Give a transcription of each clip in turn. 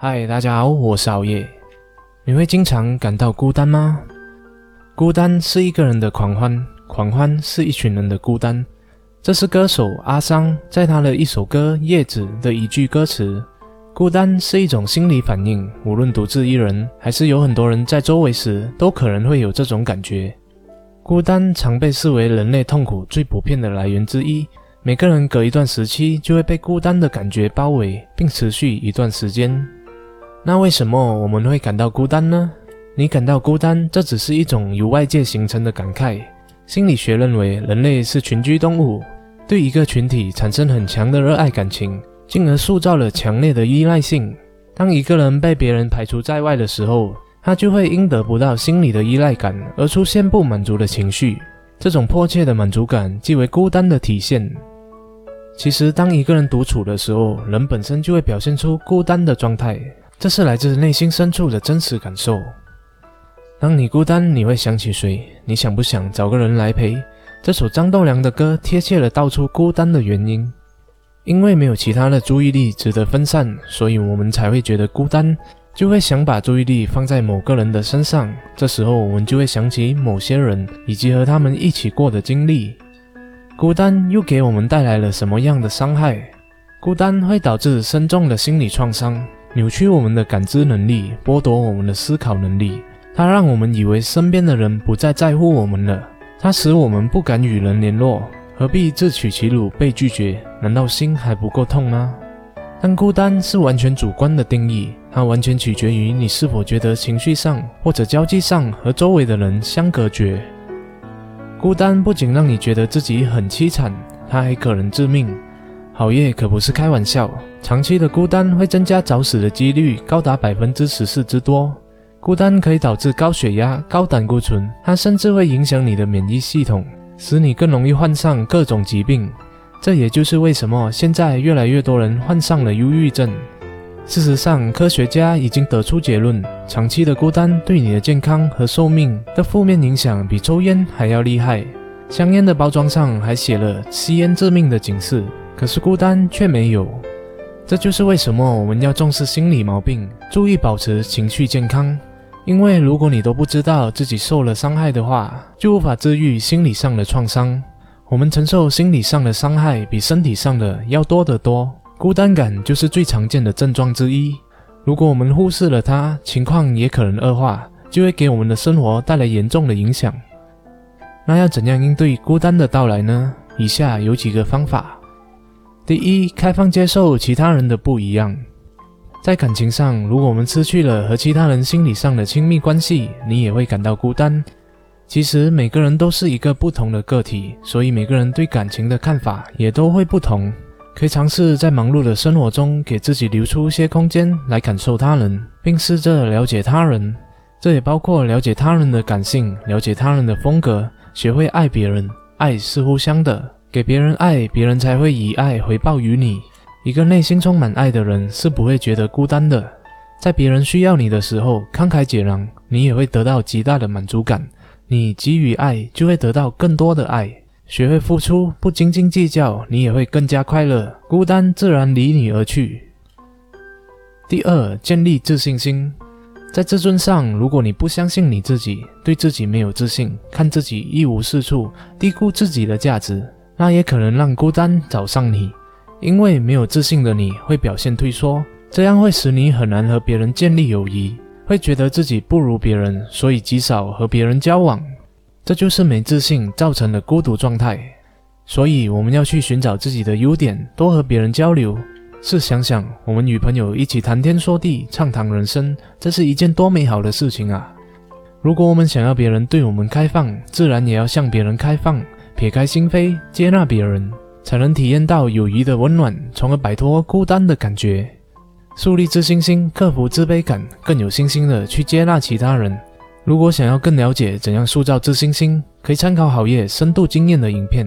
嗨，大家好，我是熬夜。你会经常感到孤单吗？孤单是一个人的狂欢，狂欢是一群人的孤单。这是歌手阿桑在他的一首歌《叶子》的一句歌词。孤单是一种心理反应，无论独自一人，还是有很多人在周围时，都可能会有这种感觉。孤单常被视为人类痛苦最普遍的来源之一。每个人隔一段时期就会被孤单的感觉包围，并持续一段时间。那为什么我们会感到孤单呢？你感到孤单，这只是一种由外界形成的感慨。心理学认为，人类是群居动物，对一个群体产生很强的热爱感情，进而塑造了强烈的依赖性。当一个人被别人排除在外的时候，他就会因得不到心理的依赖感而出现不满足的情绪，这种迫切的满足感即为孤单的体现。其实，当一个人独处的时候，人本身就会表现出孤单的状态，这是来自内心深处的真实感受。当你孤单，你会想起谁？你想不想找个人来陪？这首张栋梁的歌贴切地道出孤单的原因，因为没有其他的注意力值得分散，所以我们才会觉得孤单。就会想把注意力放在某个人的身上，这时候我们就会想起某些人以及和他们一起过的经历。孤单又给我们带来了什么样的伤害？孤单会导致深重的心理创伤，扭曲我们的感知能力，剥夺我们的思考能力。它让我们以为身边的人不再在乎我们了，它使我们不敢与人联络。何必自取其辱被拒绝？难道心还不够痛吗？但孤单是完全主观的定义，它完全取决于你是否觉得情绪上或者交际上和周围的人相隔绝。孤单不仅让你觉得自己很凄惨，它还可能致命。熬夜可不是开玩笑，长期的孤单会增加早死的几率高达百分之十四之多。孤单可以导致高血压、高胆固醇，它甚至会影响你的免疫系统，使你更容易患上各种疾病。这也就是为什么现在越来越多人患上了忧郁症。事实上，科学家已经得出结论：长期的孤单对你的健康和寿命的负面影响比抽烟还要厉害。香烟的包装上还写了“吸烟致命”的警示，可是孤单却没有。这就是为什么我们要重视心理毛病，注意保持情绪健康。因为如果你都不知道自己受了伤害的话，就无法治愈心理上的创伤。我们承受心理上的伤害比身体上的要多得多，孤单感就是最常见的症状之一。如果我们忽视了它，情况也可能恶化，就会给我们的生活带来严重的影响。那要怎样应对孤单的到来呢？以下有几个方法：第一，开放接受其他人的不一样。在感情上，如果我们失去了和其他人心理上的亲密关系，你也会感到孤单。其实每个人都是一个不同的个体，所以每个人对感情的看法也都会不同。可以尝试在忙碌的生活中，给自己留出一些空间来感受他人，并试着了解他人。这也包括了解他人的感性，了解他人的风格，学会爱别人。爱是互相的，给别人爱，别人才会以爱回报于你。一个内心充满爱的人是不会觉得孤单的。在别人需要你的时候，慷慨解囊，你也会得到极大的满足感。你给予爱，就会得到更多的爱。学会付出，不斤斤计较，你也会更加快乐。孤单自然离你而去。第二，建立自信心。在自尊上，如果你不相信你自己，对自己没有自信，看自己一无是处，低估自己的价值，那也可能让孤单找上你。因为没有自信的你会表现退缩，这样会使你很难和别人建立友谊。会觉得自己不如别人，所以极少和别人交往，这就是没自信造成的孤独状态。所以我们要去寻找自己的优点，多和别人交流。试想想，我们与朋友一起谈天说地，畅谈人生，这是一件多美好的事情啊！如果我们想要别人对我们开放，自然也要向别人开放，撇开心扉，接纳别人，才能体验到友谊的温暖，从而摆脱孤单的感觉。树立自信心，克服自卑感，更有信心的去接纳其他人。如果想要更了解怎样塑造自信心，可以参考好业深度经验的影片。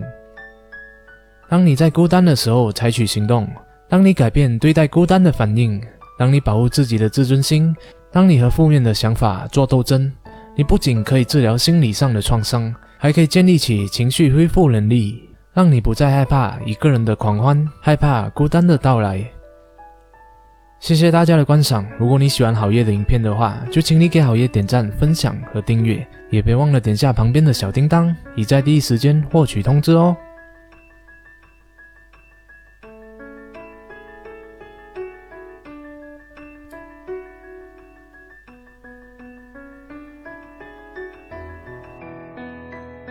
当你在孤单的时候采取行动，当你改变对待孤单的反应，当你保护自己的自尊心，当你和负面的想法做斗争，你不仅可以治疗心理上的创伤，还可以建立起情绪恢复能力，让你不再害怕一个人的狂欢，害怕孤单的到来。谢谢大家的观赏。如果你喜欢好夜的影片的话，就请你给好夜点赞、分享和订阅，也别忘了点下旁边的小叮当，以在第一时间获取通知哦。